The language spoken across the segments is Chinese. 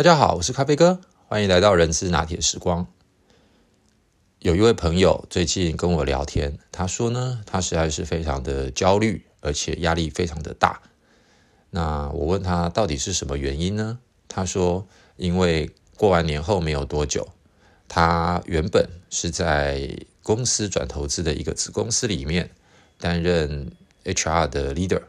大家好，我是咖啡哥，欢迎来到人资拿铁时光。有一位朋友最近跟我聊天，他说呢，他实在是非常的焦虑，而且压力非常的大。那我问他到底是什么原因呢？他说，因为过完年后没有多久，他原本是在公司转投资的一个子公司里面担任 HR 的 leader，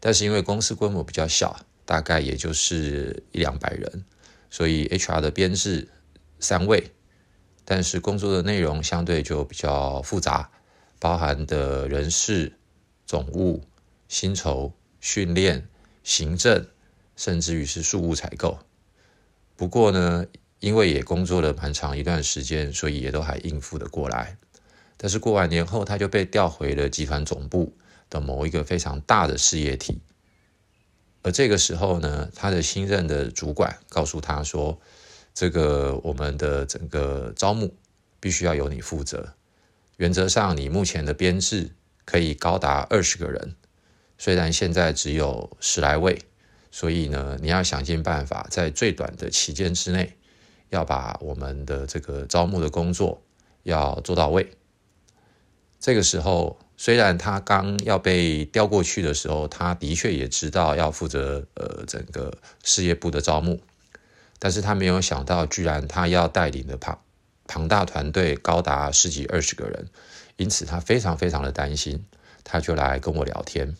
但是因为公司规模比较小。大概也就是一两百人，所以 HR 的编制三位，但是工作的内容相对就比较复杂，包含的人事、总务、薪酬、训练、行政，甚至于是数务采购。不过呢，因为也工作了蛮长一段时间，所以也都还应付得过来。但是过完年后，他就被调回了集团总部的某一个非常大的事业体。而这个时候呢，他的新任的主管告诉他说：“这个我们的整个招募必须要由你负责。原则上，你目前的编制可以高达二十个人，虽然现在只有十来位，所以呢，你要想尽办法，在最短的期间之内，要把我们的这个招募的工作要做到位。”这个时候。虽然他刚要被调过去的时候，他的确也知道要负责呃整个事业部的招募，但是他没有想到，居然他要带领的庞庞大团队高达十几二十个人，因此他非常非常的担心，他就来跟我聊天。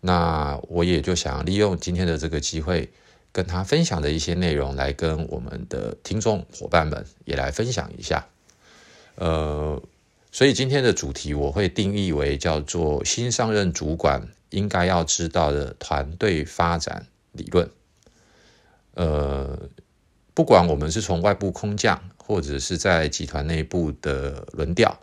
那我也就想利用今天的这个机会，跟他分享的一些内容，来跟我们的听众伙伴们也来分享一下，呃。所以今天的主题我会定义为叫做新上任主管应该要知道的团队发展理论。呃，不管我们是从外部空降，或者是在集团内部的轮调，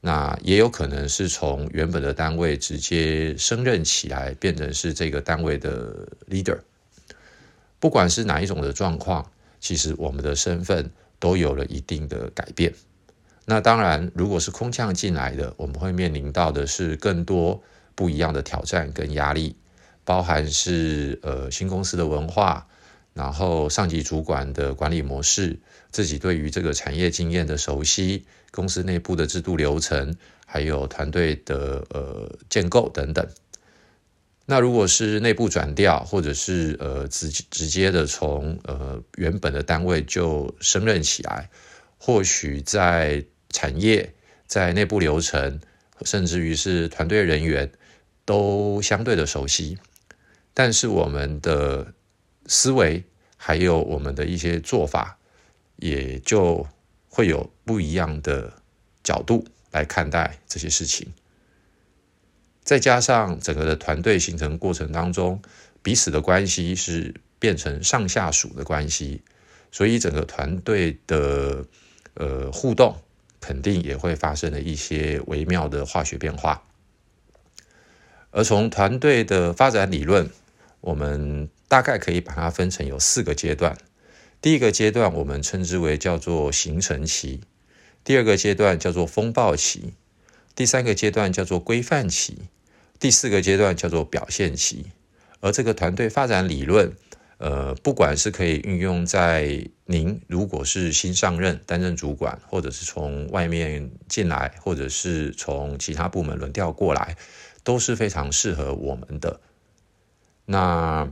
那也有可能是从原本的单位直接升任起来，变成是这个单位的 leader。不管是哪一种的状况，其实我们的身份都有了一定的改变。那当然，如果是空降进来的，我们会面临到的是更多不一样的挑战跟压力，包含是呃新公司的文化，然后上级主管的管理模式，自己对于这个产业经验的熟悉，公司内部的制度流程，还有团队的呃建构等等。那如果是内部转调，或者是呃直直接的从呃原本的单位就升任起来，或许在产业在内部流程，甚至于是团队人员，都相对的熟悉，但是我们的思维还有我们的一些做法，也就会有不一样的角度来看待这些事情。再加上整个的团队形成过程当中，彼此的关系是变成上下属的关系，所以整个团队的呃互动。肯定也会发生了一些微妙的化学变化。而从团队的发展理论，我们大概可以把它分成有四个阶段。第一个阶段我们称之为叫做形成期，第二个阶段叫做风暴期，第三个阶段叫做规范期，第四个阶段叫做表现期。而这个团队发展理论。呃，不管是可以运用在您如果是新上任担任主管，或者是从外面进来，或者是从其他部门轮调过来，都是非常适合我们的。那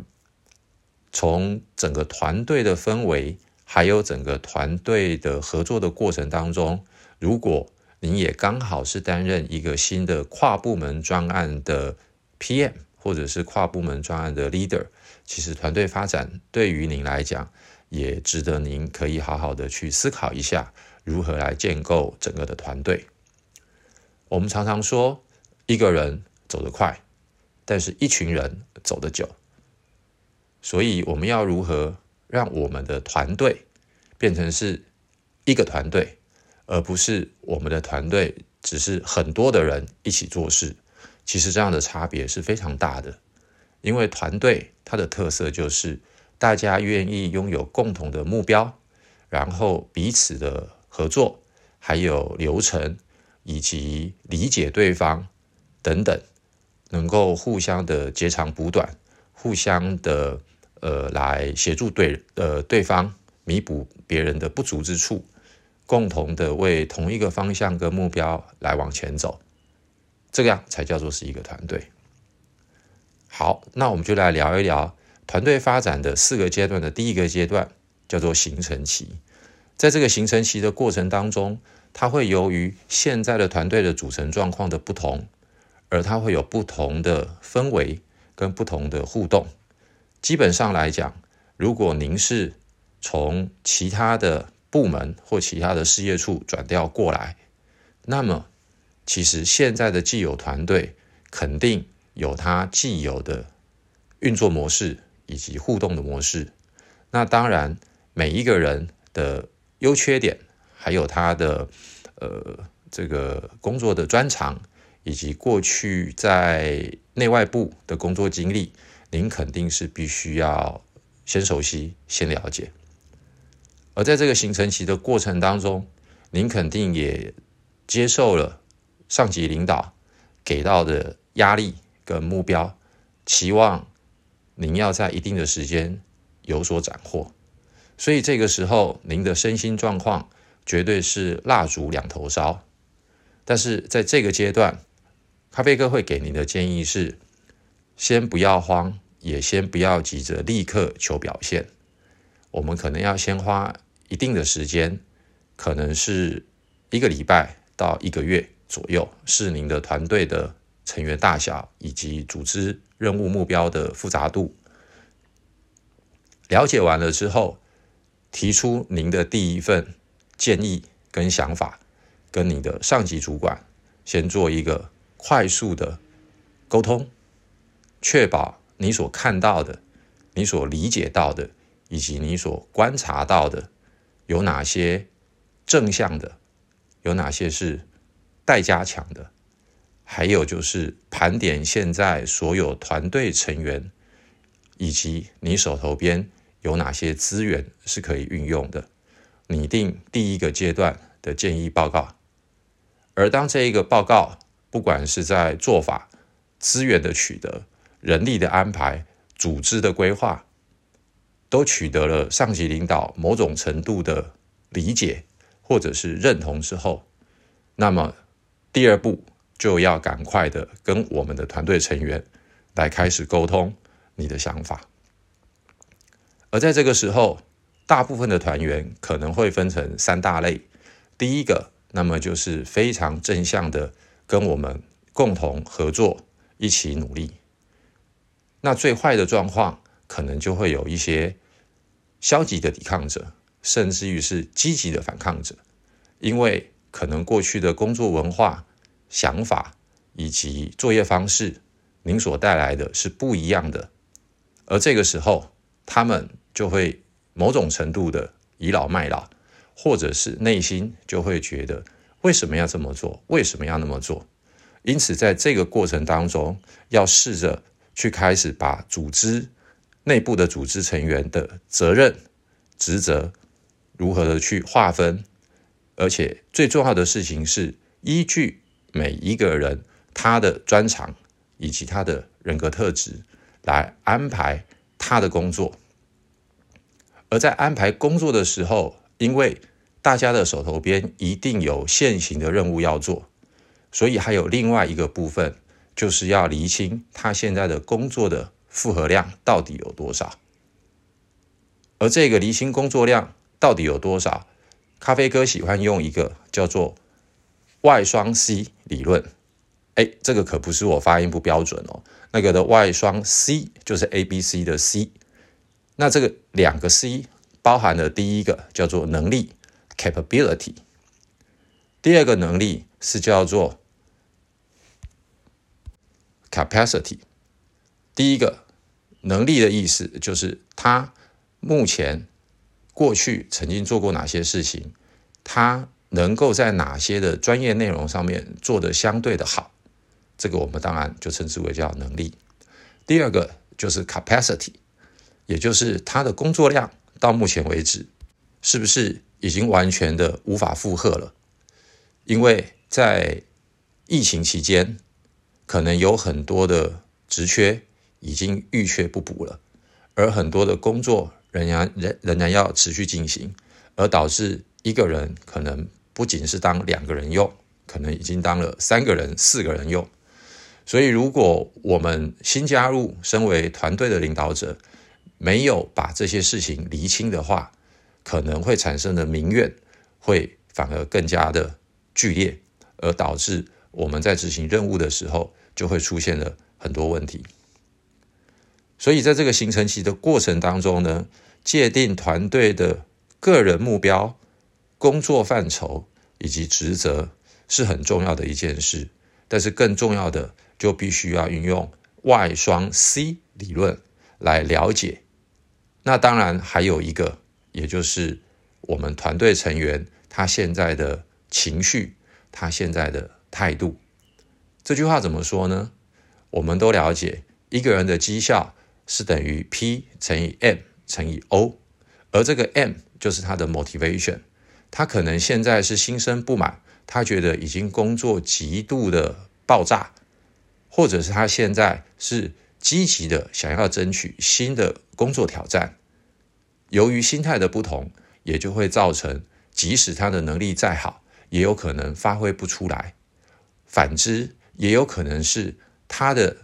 从整个团队的氛围，还有整个团队的合作的过程当中，如果您也刚好是担任一个新的跨部门专案的 PM。或者是跨部门专案的 leader，其实团队发展对于您来讲，也值得您可以好好的去思考一下，如何来建构整个的团队。我们常常说，一个人走得快，但是一群人走得久。所以我们要如何让我们的团队变成是一个团队，而不是我们的团队只是很多的人一起做事。其实这样的差别是非常大的，因为团队它的特色就是大家愿意拥有共同的目标，然后彼此的合作，还有流程以及理解对方等等，能够互相的截长补短，互相的呃，来协助对呃对方弥补别人的不足之处，共同的为同一个方向跟目标来往前走，这样才叫做是一个团队。好，那我们就来聊一聊团队发展的四个阶段的第一个阶段，叫做形成期。在这个形成期的过程当中，它会由于现在的团队的组成状况的不同，而它会有不同的氛围跟不同的互动。基本上来讲，如果您是从其他的部门或其他的事业处转调过来，那么其实现在的既有团队肯定有它既有的运作模式以及互动的模式。那当然，每一个人的优缺点，还有他的呃这个工作的专长，以及过去在内外部的工作经历。您肯定是必须要先熟悉、先了解，而在这个形成期的过程当中，您肯定也接受了上级领导给到的压力跟目标，期望您要在一定的时间有所斩获，所以这个时候您的身心状况绝对是蜡烛两头烧。但是在这个阶段，咖啡哥会给您的建议是。先不要慌，也先不要急着立刻求表现。我们可能要先花一定的时间，可能是一个礼拜到一个月左右，是您的团队的成员大小以及组织任务目标的复杂度。了解完了之后，提出您的第一份建议跟想法，跟你的上级主管先做一个快速的沟通。确保你所看到的、你所理解到的，以及你所观察到的，有哪些正向的，有哪些是待加强的，还有就是盘点现在所有团队成员，以及你手头边有哪些资源是可以运用的，拟定第一个阶段的建议报告。而当这一个报告，不管是在做法、资源的取得，人力的安排、组织的规划，都取得了上级领导某种程度的理解或者是认同之后，那么第二步就要赶快的跟我们的团队成员来开始沟通你的想法。而在这个时候，大部分的团员可能会分成三大类。第一个，那么就是非常正向的跟我们共同合作，一起努力。那最坏的状况，可能就会有一些消极的抵抗者，甚至于是积极的反抗者，因为可能过去的工作文化、想法以及作业方式，您所带来的是不一样的，而这个时候，他们就会某种程度的倚老卖老，或者是内心就会觉得为什么要这么做，为什么要那么做？因此，在这个过程当中，要试着。去开始把组织内部的组织成员的责任、职责如何的去划分，而且最重要的事情是依据每一个人他的专长以及他的人格特质来安排他的工作。而在安排工作的时候，因为大家的手头边一定有现行的任务要做，所以还有另外一个部分。就是要厘清他现在的工作的负荷量到底有多少，而这个厘清工作量到底有多少，咖啡哥喜欢用一个叫做外双 C 理论。哎，这个可不是我发音不标准哦，那个的外双 C 就是 A B C 的 C。那这个两个 C 包含的第一个叫做能力 （capability），第二个能力是叫做。Capacity，第一个能力的意思就是他目前过去曾经做过哪些事情，他能够在哪些的专业内容上面做得相对的好，这个我们当然就称之为叫能力。第二个就是 Capacity，也就是他的工作量到目前为止是不是已经完全的无法负荷了？因为在疫情期间。可能有很多的职缺已经预缺不补了，而很多的工作仍然仍仍然要持续进行，而导致一个人可能不仅是当两个人用，可能已经当了三个人、四个人用。所以，如果我们新加入身为团队的领导者，没有把这些事情厘清的话，可能会产生的民怨会反而更加的剧烈，而导致我们在执行任务的时候就会出现了很多问题。所以，在这个形成期的过程当中呢，界定团队的个人目标、工作范畴以及职责是很重要的一件事。但是，更重要的就必须要运用外双 C 理论来了解。那当然还有一个，也就是我们团队成员他现在的情绪，他现在的态度。这句话怎么说呢？我们都了解，一个人的绩效。是等于 P 乘以 M 乘以 O，而这个 M 就是他的 motivation，他可能现在是心生不满，他觉得已经工作极度的爆炸，或者是他现在是积极的想要争取新的工作挑战。由于心态的不同，也就会造成，即使他的能力再好，也有可能发挥不出来。反之，也有可能是他的。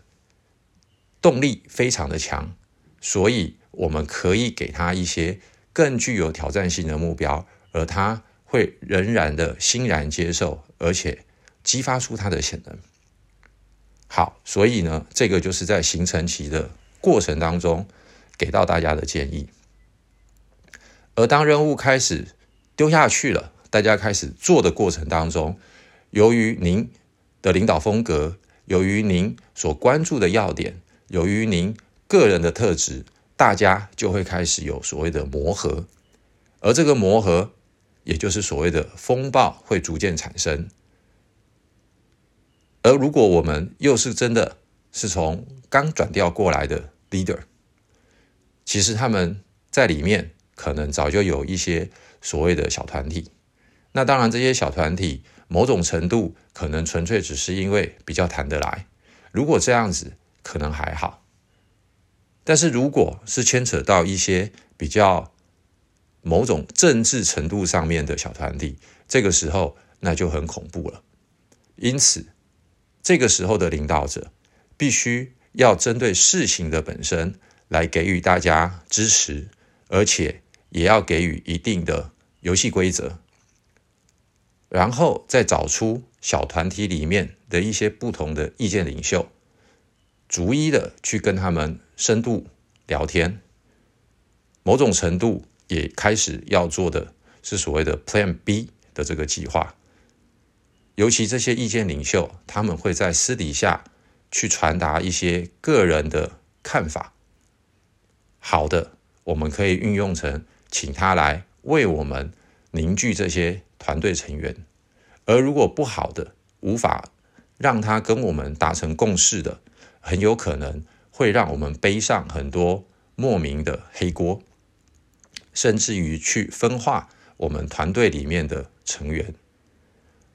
动力非常的强，所以我们可以给他一些更具有挑战性的目标，而他会仍然的欣然接受，而且激发出他的潜能。好，所以呢，这个就是在形成期的过程当中给到大家的建议。而当任务开始丢下去了，大家开始做的过程当中，由于您的领导风格，由于您所关注的要点。由于您个人的特质，大家就会开始有所谓的磨合，而这个磨合，也就是所谓的风暴会逐渐产生。而如果我们又是真的是从刚转调过来的 leader，其实他们在里面可能早就有一些所谓的小团体。那当然，这些小团体某种程度可能纯粹只是因为比较谈得来。如果这样子。可能还好，但是如果是牵扯到一些比较某种政治程度上面的小团体，这个时候那就很恐怖了。因此，这个时候的领导者必须要针对事情的本身来给予大家支持，而且也要给予一定的游戏规则，然后再找出小团体里面的一些不同的意见领袖。逐一的去跟他们深度聊天，某种程度也开始要做的是所谓的 Plan B 的这个计划。尤其这些意见领袖，他们会在私底下去传达一些个人的看法。好的，我们可以运用成请他来为我们凝聚这些团队成员；而如果不好的，无法让他跟我们达成共识的。很有可能会让我们背上很多莫名的黑锅，甚至于去分化我们团队里面的成员。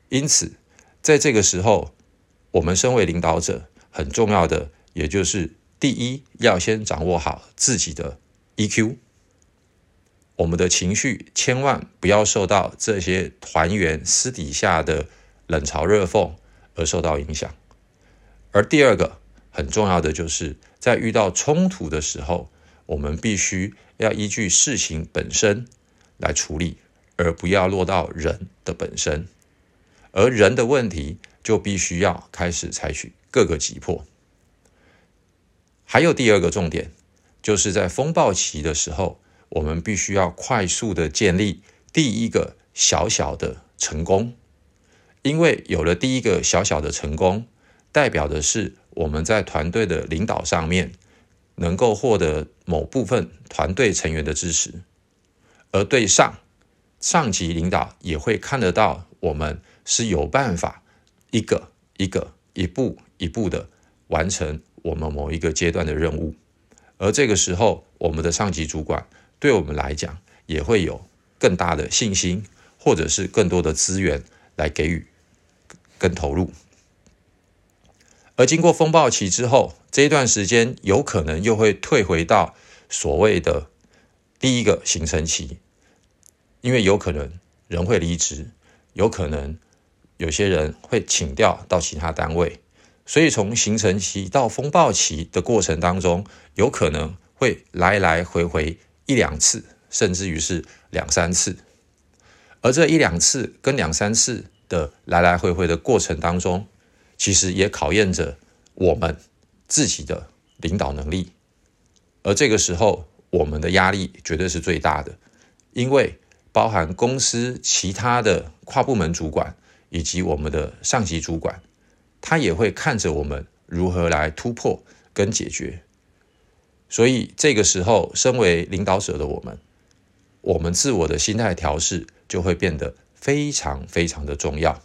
因此，在这个时候，我们身为领导者，很重要的，也就是第一，要先掌握好自己的 EQ，我们的情绪千万不要受到这些团员私底下的冷嘲热讽而受到影响。而第二个。很重要的就是在遇到冲突的时候，我们必须要依据事情本身来处理，而不要落到人的本身。而人的问题就必须要开始采取各个击破。还有第二个重点，就是在风暴期的时候，我们必须要快速的建立第一个小小的成功，因为有了第一个小小的成功，代表的是。我们在团队的领导上面，能够获得某部分团队成员的支持，而对上上级领导也会看得到我们是有办法一个一个一步一步的完成我们某一个阶段的任务，而这个时候，我们的上级主管对我们来讲也会有更大的信心，或者是更多的资源来给予跟投入。而经过风暴期之后，这一段时间有可能又会退回到所谓的第一个形成期，因为有可能人会离职，有可能有些人会请调到其他单位，所以从形成期到风暴期的过程当中，有可能会来来回回一两次，甚至于是两三次。而这一两次跟两三次的来来回回的过程当中，其实也考验着我们自己的领导能力。而这个时候，我们的压力绝对是最大的，因为包含公司其他的跨部门主管以及我们的上级主管，他也会看着我们如何来突破跟解决。所以这个时候，身为领导者的我们，我们自我的心态调试就会变得非常非常的重要。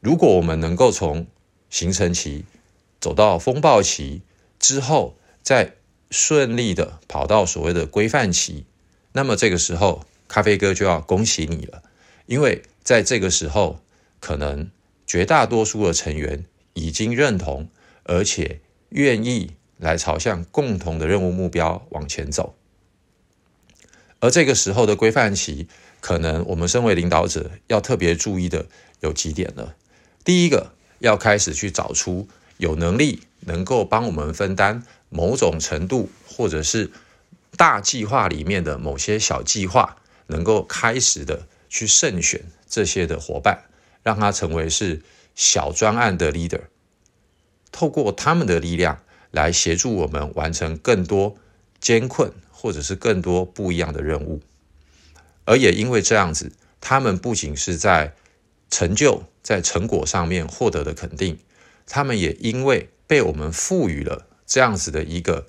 如果我们能够从形成期走到风暴期之后，再顺利的跑到所谓的规范期，那么这个时候，咖啡哥就要恭喜你了，因为在这个时候，可能绝大多数的成员已经认同，而且愿意来朝向共同的任务目标往前走。而这个时候的规范期，可能我们身为领导者要特别注意的有几点了。第一个，要开始去找出有能力能够帮我们分担某种程度，或者是大计划里面的某些小计划，能够开始的去慎选这些的伙伴，让他成为是小专案的 leader，透过他们的力量来协助我们完成更多艰困。或者是更多不一样的任务，而也因为这样子，他们不仅是在成就、在成果上面获得的肯定，他们也因为被我们赋予了这样子的一个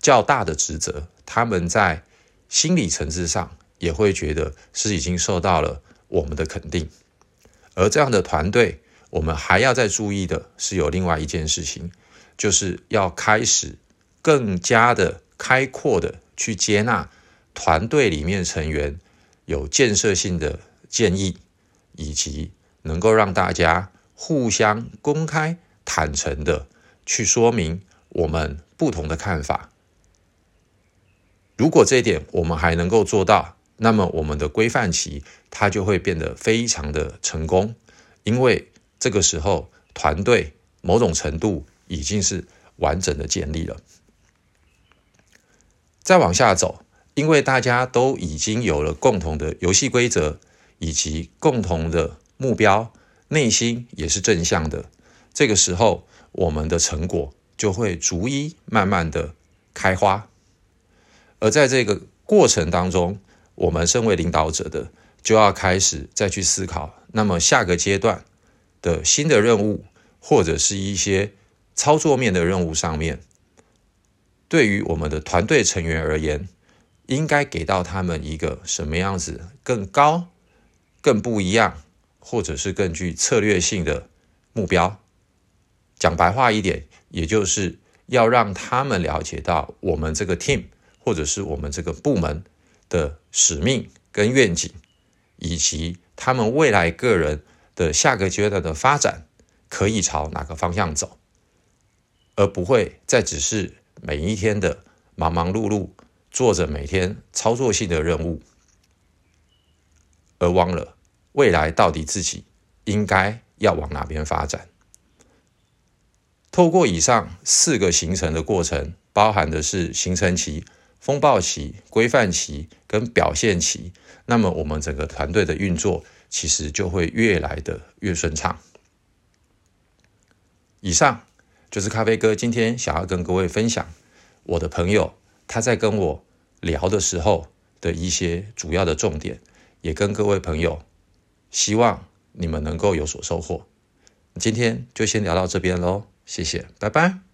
较大的职责，他们在心理层次上也会觉得是已经受到了我们的肯定。而这样的团队，我们还要再注意的是有另外一件事情，就是要开始更加的开阔的。去接纳团队里面成员有建设性的建议，以及能够让大家互相公开、坦诚的去说明我们不同的看法。如果这一点我们还能够做到，那么我们的规范期它就会变得非常的成功，因为这个时候团队某种程度已经是完整的建立了。再往下走，因为大家都已经有了共同的游戏规则以及共同的目标，内心也是正向的。这个时候，我们的成果就会逐一慢慢的开花。而在这个过程当中，我们身为领导者的，就要开始再去思考，那么下个阶段的新的任务，或者是一些操作面的任务上面。对于我们的团队成员而言，应该给到他们一个什么样子更高、更不一样，或者是更具策略性的目标？讲白话一点，也就是要让他们了解到我们这个 team 或者是我们这个部门的使命跟愿景，以及他们未来个人的下个阶段的发展可以朝哪个方向走，而不会再只是。每一天的忙忙碌碌，做着每天操作性的任务，而忘了未来到底自己应该要往哪边发展。透过以上四个形成的过程，包含的是形成期、风暴期、规范期跟表现期，那么我们整个团队的运作其实就会越来的越顺畅。以上。就是咖啡哥今天想要跟各位分享我的朋友他在跟我聊的时候的一些主要的重点，也跟各位朋友希望你们能够有所收获。今天就先聊到这边喽，谢谢，拜拜。